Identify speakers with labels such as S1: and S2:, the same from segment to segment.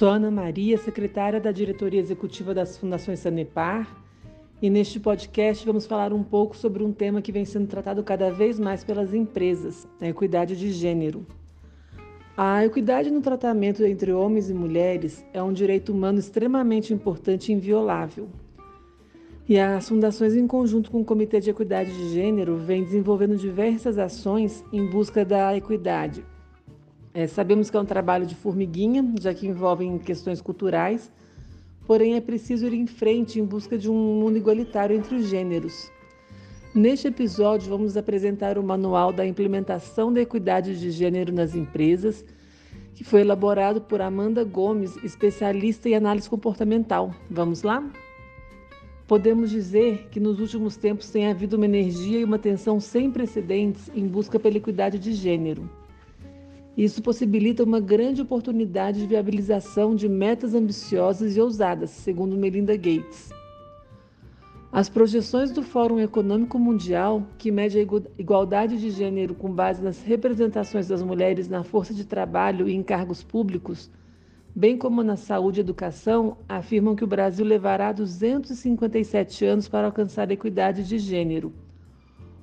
S1: Sou Ana Maria, secretária da diretoria executiva das Fundações Sanepar, e neste podcast vamos falar um pouco sobre um tema que vem sendo tratado cada vez mais pelas empresas, a equidade de gênero. A equidade no tratamento entre homens e mulheres é um direito humano extremamente importante e inviolável. E as fundações, em conjunto com o Comitê de Equidade de Gênero, vêm desenvolvendo diversas ações em busca da equidade, é, sabemos que é um trabalho de formiguinha, já que envolve questões culturais, porém é preciso ir em frente em busca de um mundo igualitário entre os gêneros. Neste episódio, vamos apresentar o Manual da Implementação da Equidade de Gênero nas Empresas, que foi elaborado por Amanda Gomes, especialista em análise comportamental. Vamos lá? Podemos dizer que nos últimos tempos tem havido uma energia e uma atenção sem precedentes em busca pela equidade de gênero. Isso possibilita uma grande oportunidade de viabilização de metas ambiciosas e ousadas, segundo Melinda Gates. As projeções do Fórum Econômico Mundial, que mede a igualdade de gênero com base nas representações das mulheres na força de trabalho e em cargos públicos, bem como na saúde e educação, afirmam que o Brasil levará 257 anos para alcançar a equidade de gênero.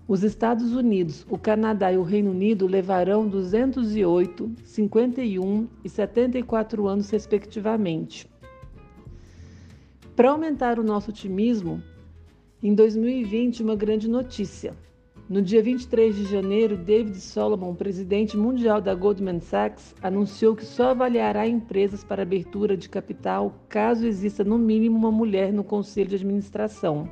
S1: Os Estados Unidos, o Canadá e o Reino Unido levarão 208, 51 e 74 anos, respectivamente. Para aumentar o nosso otimismo, em 2020, uma grande notícia. No dia 23 de janeiro, David Solomon, presidente mundial da Goldman Sachs, anunciou que só avaliará empresas para abertura de capital caso exista no mínimo uma mulher no conselho de administração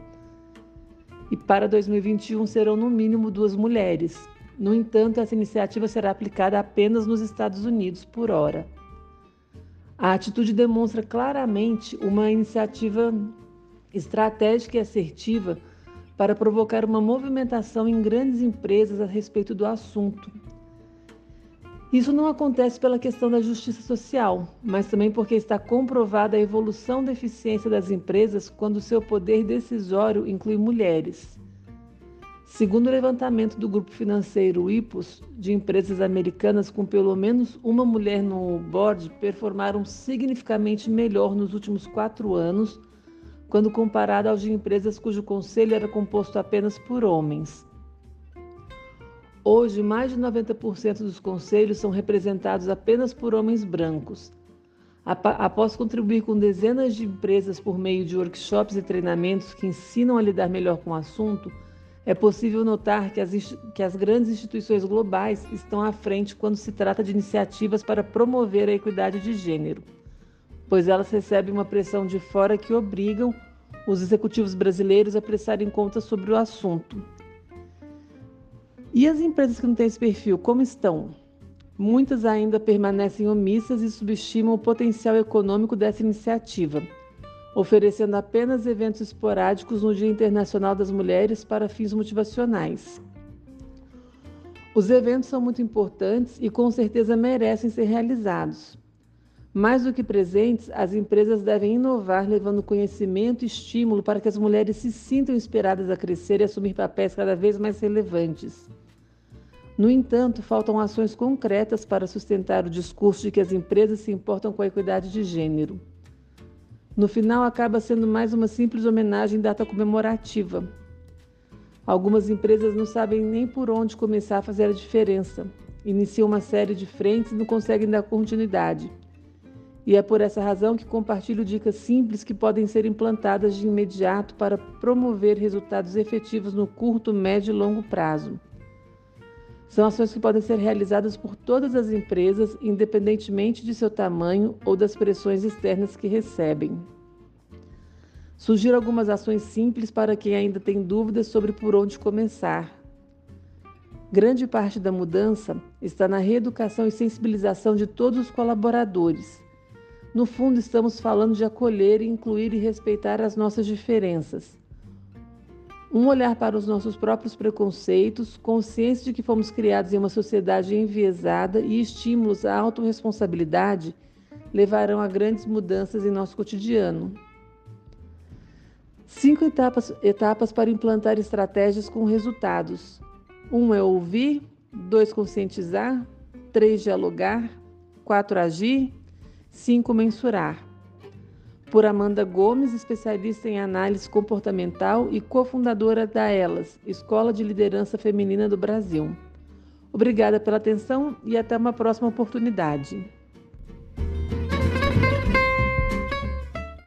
S1: e para 2021 serão no mínimo duas mulheres. No entanto, essa iniciativa será aplicada apenas nos Estados Unidos por hora. A atitude demonstra claramente uma iniciativa estratégica e assertiva para provocar uma movimentação em grandes empresas a respeito do assunto, isso não acontece pela questão da justiça social, mas também porque está comprovada a evolução da eficiência das empresas quando seu poder decisório inclui mulheres. Segundo o levantamento do grupo financeiro IPOS, de empresas americanas com pelo menos uma mulher no board performaram significativamente melhor nos últimos quatro anos, quando comparado aos de empresas cujo conselho era composto apenas por homens. Hoje, mais de 90% dos conselhos são representados apenas por homens brancos. Após contribuir com dezenas de empresas por meio de workshops e treinamentos que ensinam a lidar melhor com o assunto, é possível notar que as, que as grandes instituições globais estão à frente quando se trata de iniciativas para promover a equidade de gênero, pois elas recebem uma pressão de fora que obrigam os executivos brasileiros a prestarem contas sobre o assunto. E as empresas que não têm esse perfil, como estão? Muitas ainda permanecem omissas e subestimam o potencial econômico dessa iniciativa, oferecendo apenas eventos esporádicos no Dia Internacional das Mulheres para fins motivacionais. Os eventos são muito importantes e com certeza merecem ser realizados. Mais do que presentes, as empresas devem inovar, levando conhecimento e estímulo para que as mulheres se sintam inspiradas a crescer e assumir papéis cada vez mais relevantes. No entanto, faltam ações concretas para sustentar o discurso de que as empresas se importam com a equidade de gênero. No final, acaba sendo mais uma simples homenagem data comemorativa. Algumas empresas não sabem nem por onde começar a fazer a diferença. Iniciam uma série de frentes e não conseguem dar continuidade. E é por essa razão que compartilho dicas simples que podem ser implantadas de imediato para promover resultados efetivos no curto, médio e longo prazo. São ações que podem ser realizadas por todas as empresas, independentemente de seu tamanho ou das pressões externas que recebem. Sugiro algumas ações simples para quem ainda tem dúvidas sobre por onde começar. Grande parte da mudança está na reeducação e sensibilização de todos os colaboradores. No fundo, estamos falando de acolher, incluir e respeitar as nossas diferenças um olhar para os nossos próprios preconceitos, consciência de que fomos criados em uma sociedade enviesada e estímulos à autorresponsabilidade levarão a grandes mudanças em nosso cotidiano. Cinco etapas, etapas para implantar estratégias com resultados. Um é ouvir, dois conscientizar, três dialogar, quatro agir, 5. Mensurar. Por Amanda Gomes, especialista em análise comportamental e cofundadora da ELAS, Escola de Liderança Feminina do Brasil. Obrigada pela atenção e até uma próxima oportunidade.